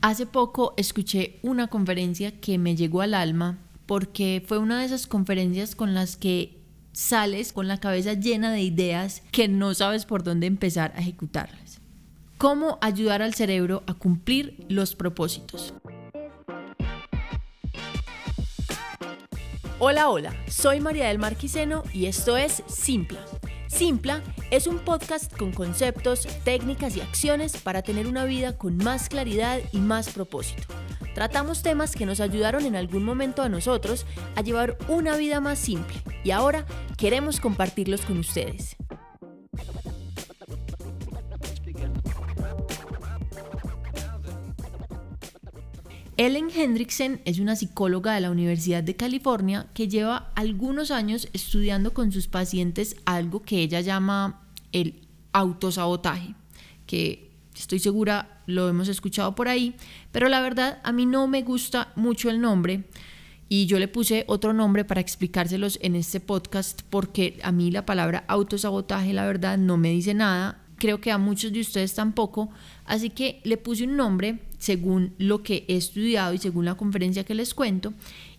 Hace poco escuché una conferencia que me llegó al alma porque fue una de esas conferencias con las que sales con la cabeza llena de ideas que no sabes por dónde empezar a ejecutarlas. ¿Cómo ayudar al cerebro a cumplir los propósitos? Hola, hola, soy María del Marquiseno y esto es Simpla Simpla es un podcast con conceptos, técnicas y acciones para tener una vida con más claridad y más propósito. Tratamos temas que nos ayudaron en algún momento a nosotros a llevar una vida más simple y ahora queremos compartirlos con ustedes. Ellen Hendrickson es una psicóloga de la Universidad de California que lleva algunos años estudiando con sus pacientes algo que ella llama el autosabotaje, que estoy segura lo hemos escuchado por ahí, pero la verdad a mí no me gusta mucho el nombre y yo le puse otro nombre para explicárselos en este podcast porque a mí la palabra autosabotaje la verdad no me dice nada, creo que a muchos de ustedes tampoco, así que le puse un nombre según lo que he estudiado y según la conferencia que les cuento,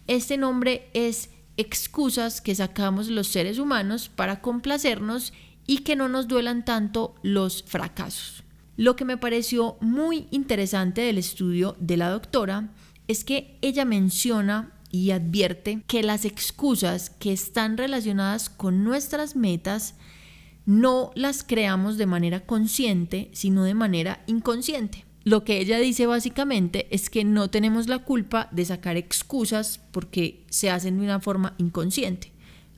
este nombre es excusas que sacamos los seres humanos para complacernos y que no nos duelan tanto los fracasos. Lo que me pareció muy interesante del estudio de la doctora es que ella menciona y advierte que las excusas que están relacionadas con nuestras metas no las creamos de manera consciente, sino de manera inconsciente. Lo que ella dice básicamente es que no tenemos la culpa de sacar excusas porque se hacen de una forma inconsciente,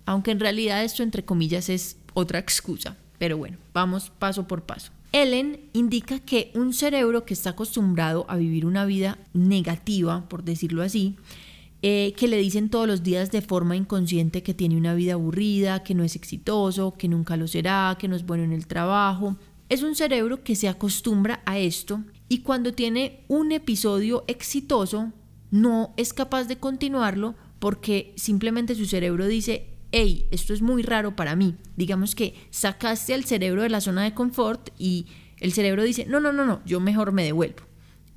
aunque en realidad esto entre comillas es otra excusa. Pero bueno, vamos paso por paso. Ellen indica que un cerebro que está acostumbrado a vivir una vida negativa, por decirlo así, eh, que le dicen todos los días de forma inconsciente que tiene una vida aburrida, que no es exitoso, que nunca lo será, que no es bueno en el trabajo, es un cerebro que se acostumbra a esto y cuando tiene un episodio exitoso no es capaz de continuarlo porque simplemente su cerebro dice, hey, esto es muy raro para mí. Digamos que sacaste al cerebro de la zona de confort y el cerebro dice, no, no, no, no, yo mejor me devuelvo.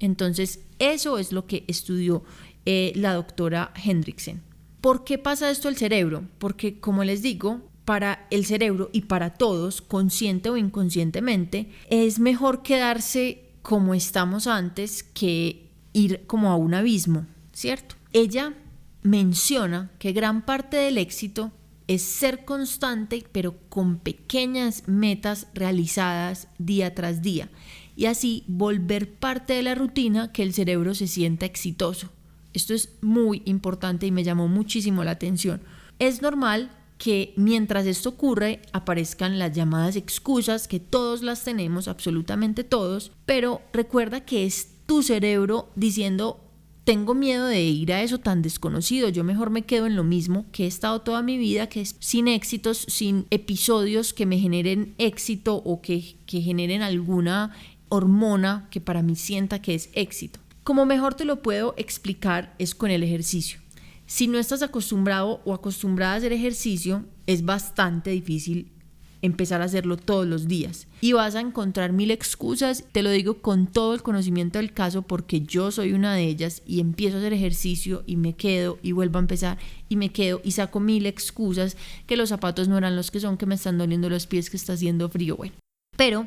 Entonces, eso es lo que estudió eh, la doctora Hendrickson. ¿Por qué pasa esto al cerebro? Porque, como les digo, para el cerebro y para todos, consciente o inconscientemente, es mejor quedarse como estamos antes que ir como a un abismo, ¿cierto? Ella menciona que gran parte del éxito es ser constante, pero con pequeñas metas realizadas día tras día, y así volver parte de la rutina que el cerebro se sienta exitoso. Esto es muy importante y me llamó muchísimo la atención. Es normal que mientras esto ocurre aparezcan las llamadas excusas, que todos las tenemos, absolutamente todos, pero recuerda que es tu cerebro diciendo, tengo miedo de ir a eso tan desconocido, yo mejor me quedo en lo mismo que he estado toda mi vida, que es sin éxitos, sin episodios que me generen éxito o que, que generen alguna hormona que para mí sienta que es éxito. Como mejor te lo puedo explicar es con el ejercicio. Si no estás acostumbrado o acostumbrada a hacer ejercicio, es bastante difícil empezar a hacerlo todos los días. Y vas a encontrar mil excusas, te lo digo con todo el conocimiento del caso porque yo soy una de ellas y empiezo a hacer ejercicio y me quedo y vuelvo a empezar y me quedo y saco mil excusas que los zapatos no eran los que son, que me están doliendo los pies, que está haciendo frío, bueno. Pero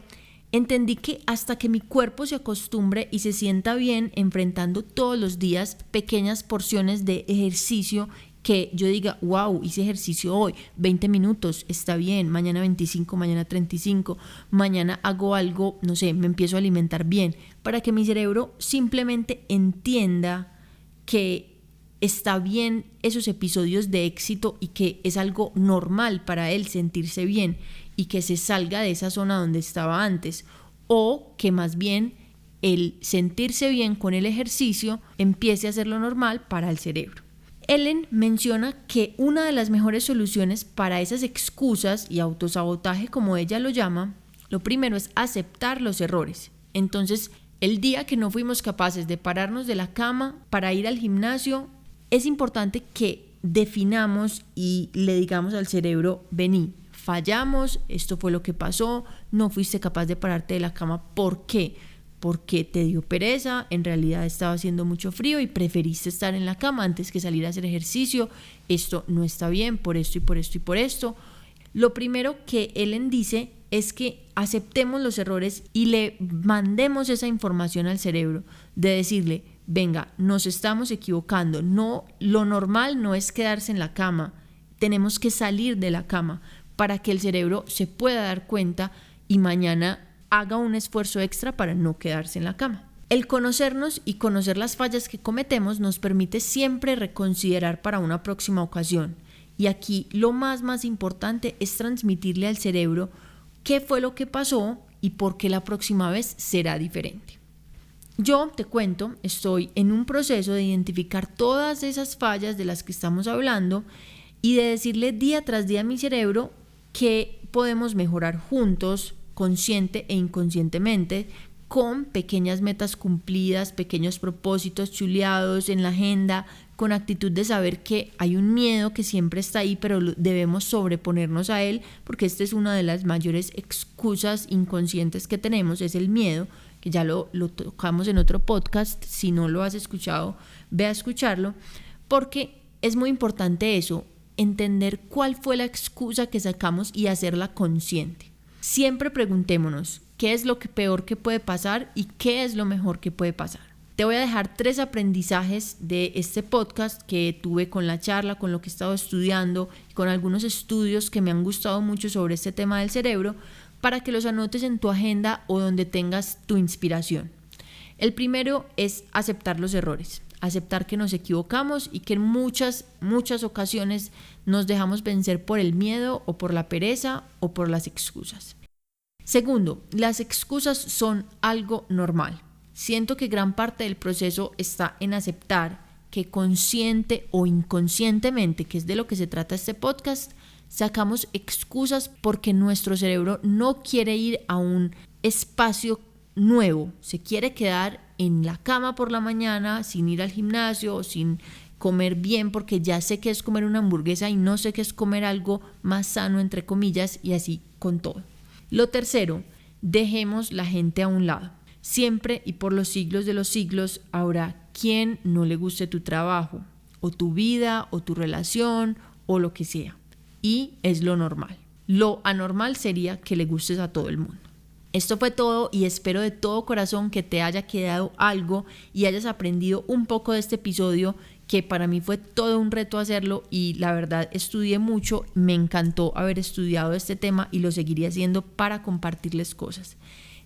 Entendí que hasta que mi cuerpo se acostumbre y se sienta bien enfrentando todos los días pequeñas porciones de ejercicio que yo diga, wow, hice ejercicio hoy, 20 minutos, está bien, mañana 25, mañana 35, mañana hago algo, no sé, me empiezo a alimentar bien, para que mi cerebro simplemente entienda que está bien esos episodios de éxito y que es algo normal para él sentirse bien y que se salga de esa zona donde estaba antes o que más bien el sentirse bien con el ejercicio empiece a ser lo normal para el cerebro. Ellen menciona que una de las mejores soluciones para esas excusas y autosabotaje como ella lo llama, lo primero es aceptar los errores. Entonces, el día que no fuimos capaces de pararnos de la cama para ir al gimnasio, es importante que definamos y le digamos al cerebro, vení, fallamos, esto fue lo que pasó, no fuiste capaz de pararte de la cama. ¿Por qué? porque te dio pereza, en realidad estaba haciendo mucho frío y preferiste estar en la cama antes que salir a hacer ejercicio, esto no está bien por esto y por esto y por esto. Lo primero que Ellen dice es que aceptemos los errores y le mandemos esa información al cerebro de decirle, venga, nos estamos equivocando, no lo normal no es quedarse en la cama, tenemos que salir de la cama para que el cerebro se pueda dar cuenta y mañana haga un esfuerzo extra para no quedarse en la cama. El conocernos y conocer las fallas que cometemos nos permite siempre reconsiderar para una próxima ocasión. Y aquí lo más más importante es transmitirle al cerebro qué fue lo que pasó y por qué la próxima vez será diferente. Yo te cuento, estoy en un proceso de identificar todas esas fallas de las que estamos hablando y de decirle día tras día a mi cerebro que podemos mejorar juntos consciente e inconscientemente, con pequeñas metas cumplidas, pequeños propósitos chuleados en la agenda, con actitud de saber que hay un miedo que siempre está ahí, pero debemos sobreponernos a él, porque esta es una de las mayores excusas inconscientes que tenemos, es el miedo, que ya lo, lo tocamos en otro podcast, si no lo has escuchado, ve a escucharlo, porque es muy importante eso, entender cuál fue la excusa que sacamos y hacerla consciente. Siempre preguntémonos qué es lo que peor que puede pasar y qué es lo mejor que puede pasar. Te voy a dejar tres aprendizajes de este podcast que tuve con la charla, con lo que he estado estudiando, con algunos estudios que me han gustado mucho sobre este tema del cerebro, para que los anotes en tu agenda o donde tengas tu inspiración. El primero es aceptar los errores, aceptar que nos equivocamos y que en muchas, muchas ocasiones nos dejamos vencer por el miedo o por la pereza o por las excusas. Segundo, las excusas son algo normal. Siento que gran parte del proceso está en aceptar que consciente o inconscientemente, que es de lo que se trata este podcast, sacamos excusas porque nuestro cerebro no quiere ir a un espacio nuevo, se quiere quedar en la cama por la mañana sin ir al gimnasio sin comer bien porque ya sé que es comer una hamburguesa y no sé qué es comer algo más sano entre comillas y así con todo. Lo tercero, dejemos la gente a un lado. Siempre y por los siglos de los siglos habrá quien no le guste tu trabajo, o tu vida, o tu relación, o lo que sea. Y es lo normal. Lo anormal sería que le gustes a todo el mundo. Esto fue todo y espero de todo corazón que te haya quedado algo y hayas aprendido un poco de este episodio que para mí fue todo un reto hacerlo y la verdad estudié mucho, me encantó haber estudiado este tema y lo seguiría haciendo para compartirles cosas.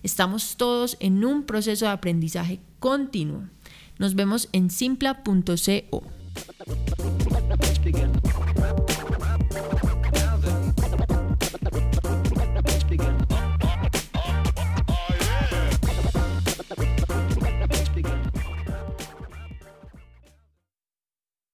Estamos todos en un proceso de aprendizaje continuo. Nos vemos en simpla.co.